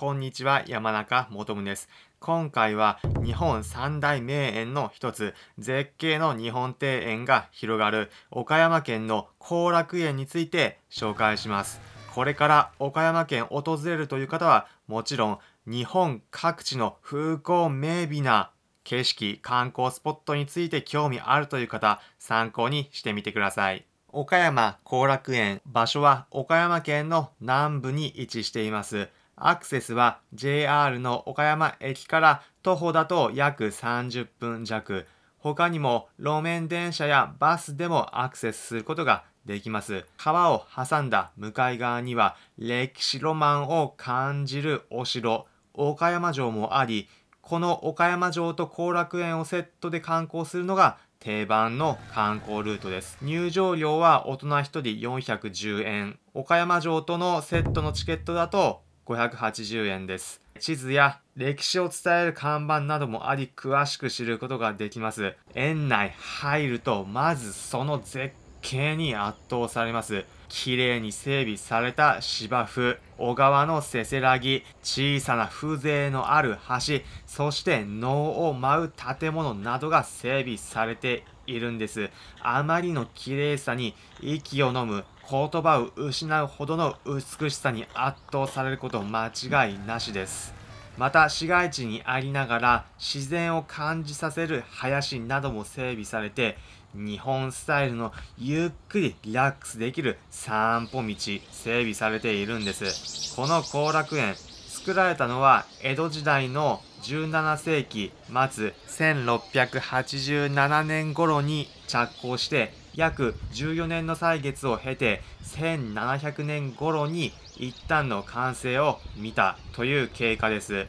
こんにちは、山中もとです。今回は日本三大名園の一つ、絶景の日本庭園が広がる岡山県の後楽園について紹介します。これから岡山県訪れるという方は、もちろん日本各地の風光明媚な景色、観光スポットについて興味あるという方、参考にしてみてください。岡山後楽園、場所は岡山県の南部に位置しています。アクセスは JR の岡山駅から徒歩だと約30分弱。他にも路面電車やバスでもアクセスすることができます。川を挟んだ向かい側には歴史ロマンを感じるお城、岡山城もあり、この岡山城と後楽園をセットで観光するのが定番の観光ルートです。入場料は大人1人410円。岡山城とのセットのチケットだと580円です。地図や歴史を伝える看板などもあり詳しく知ることができます。園内入るとまずその絶景に圧倒されます。綺麗に整備された芝生、小川のせせらぎ、小さな風情のある橋、そして能を舞う建物などが整備されているんです。あまりの綺麗さに息を飲む言葉を失うほどの美しさに圧倒されること間違いなしです。また市街地にありながら自然を感じさせる林なども整備されて日本スタイルのゆっくりリラックスできる散歩道整備されているんですこの後楽園作られたのは江戸時代の17世紀末1687年頃に着工して約14年の歳月を経て1700年頃に一旦の完成を見たという経過です。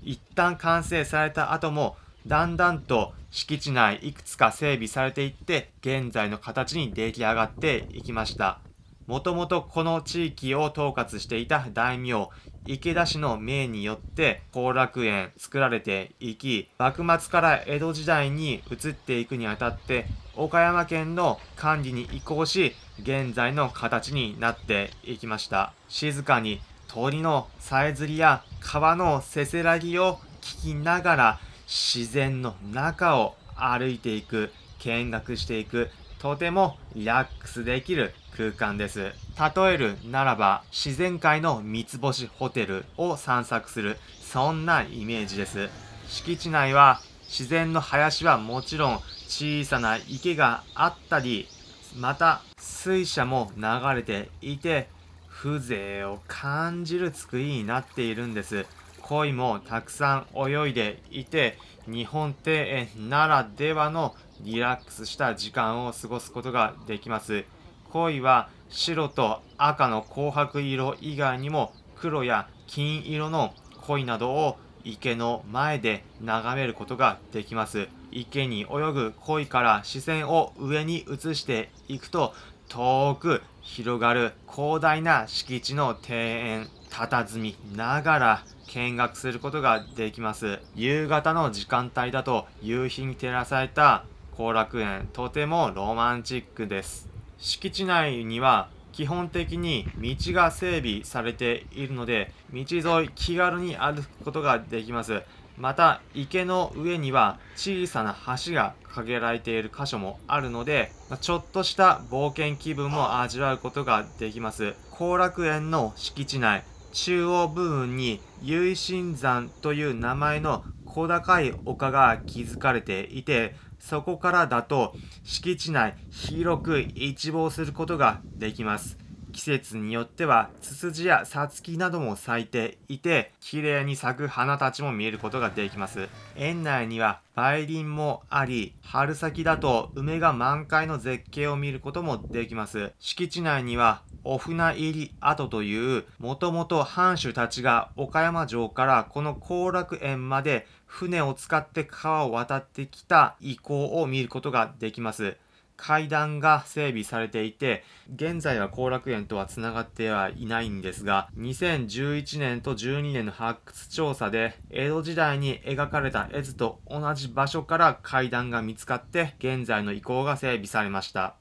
一旦完成された後もだんだんと敷地内いくつか整備されていって現在の形に出来上がっていきました。もともとこの地域を統括していた大名池田氏の命によって後楽園作られていき幕末から江戸時代に移っていくにあたって岡山県の管理に移行し現在の形になっていきました。静かに鳥のさえずりや川のせせらぎを聞きながら自然の中を歩いていく見学していくとてもリラックスできる空間です。例えるならば、自然界の三つ星ホテルを散策する、そんなイメージです。敷地内は自然の林はもちろん小さな池があったり、また水車も流れていて、風情を感じる作りになっているんです。鯉もたくさん泳いでいて、日本庭園ならではのリラックスした時間を過ごすことができます。鯉は白と赤の紅白色以外にも黒や金色の鯉などを池の前で眺めることができます。池に泳ぐ鯉から視線を上に移していくと遠く広がる広大な敷地の庭園佇みながら見学することができます。夕方の時間帯だと夕日に照らされた後楽園とてもロマンチックです。敷地内には基本的に道が整備されているので道沿い気軽に歩くことができますまた池の上には小さな橋が架けられている箇所もあるのでちょっとした冒険気分も味わうことができます後楽園の敷地内中央部分に唯心山という名前の小高い丘が築かれていてそこからだと敷地内広く一望することができます。季節によってはツツジやサツキなども咲いていて綺麗に咲く花たちも見えることができます園内には梅林もあり春先だと梅が満開の絶景を見ることもできます敷地内にはお船入り跡というもともと藩主たちが岡山城からこの後楽園まで船を使って川を渡ってきた遺構を見ることができます階段が整備されていて、現在は後楽園とは繋がってはいないんですが、2011年と12年の発掘調査で、江戸時代に描かれた絵図と同じ場所から階段が見つかって、現在の遺構が整備されました。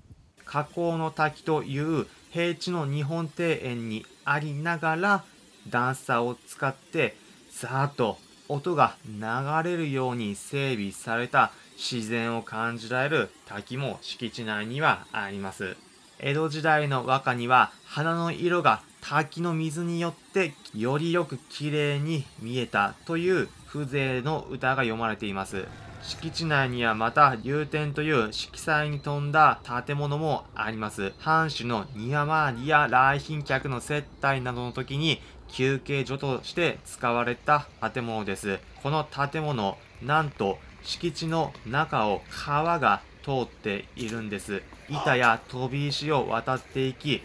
河口の滝という平地の日本庭園にありながら、段差を使ってさーっと音が流れるように整備された自然を感じられる滝も敷地内にはあります。江戸時代の和歌には花の色が滝の水によってよりよく綺麗に見えたという風情の歌が読まれています。敷地内にはまた流天という色彩に富んだ建物もあります。藩主の庭回りや来賓客の接待などの時に休憩所として使われた建物です。この建物なんと敷地の中を川が通っているんです。板や飛び石を渡っていき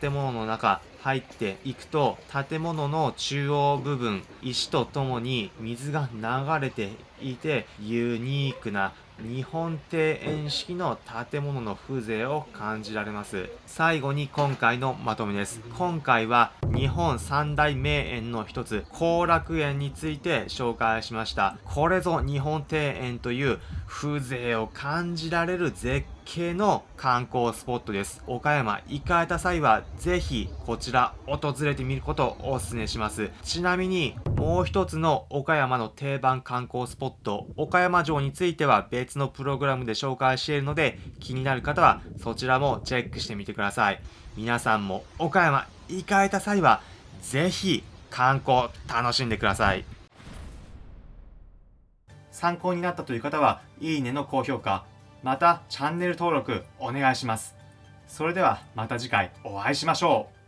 建物の中入っていくと建物の中央部分石とともに水が流れていてユニークな日本庭園式の建物の風情を感じられます。最後に今回のまとめです。今回は日本三大名園の一つ後楽園について紹介しました。これぞ日本庭園という風情を感じられる絶景の観光スポットです。岡山行かれた際はぜひこちら訪れてみることをお勧めします。ちなみにもう一つの岡山の定番観光スポット岡山城については別のプログラムで紹介しているので気になる方はそちらもチェックしてみてください。皆さんも岡山行かれた際はぜひ観光楽しんでください。参考になったという方はいいねの高評価またチャンネル登録お願いします。それではまた次回お会いしましょう。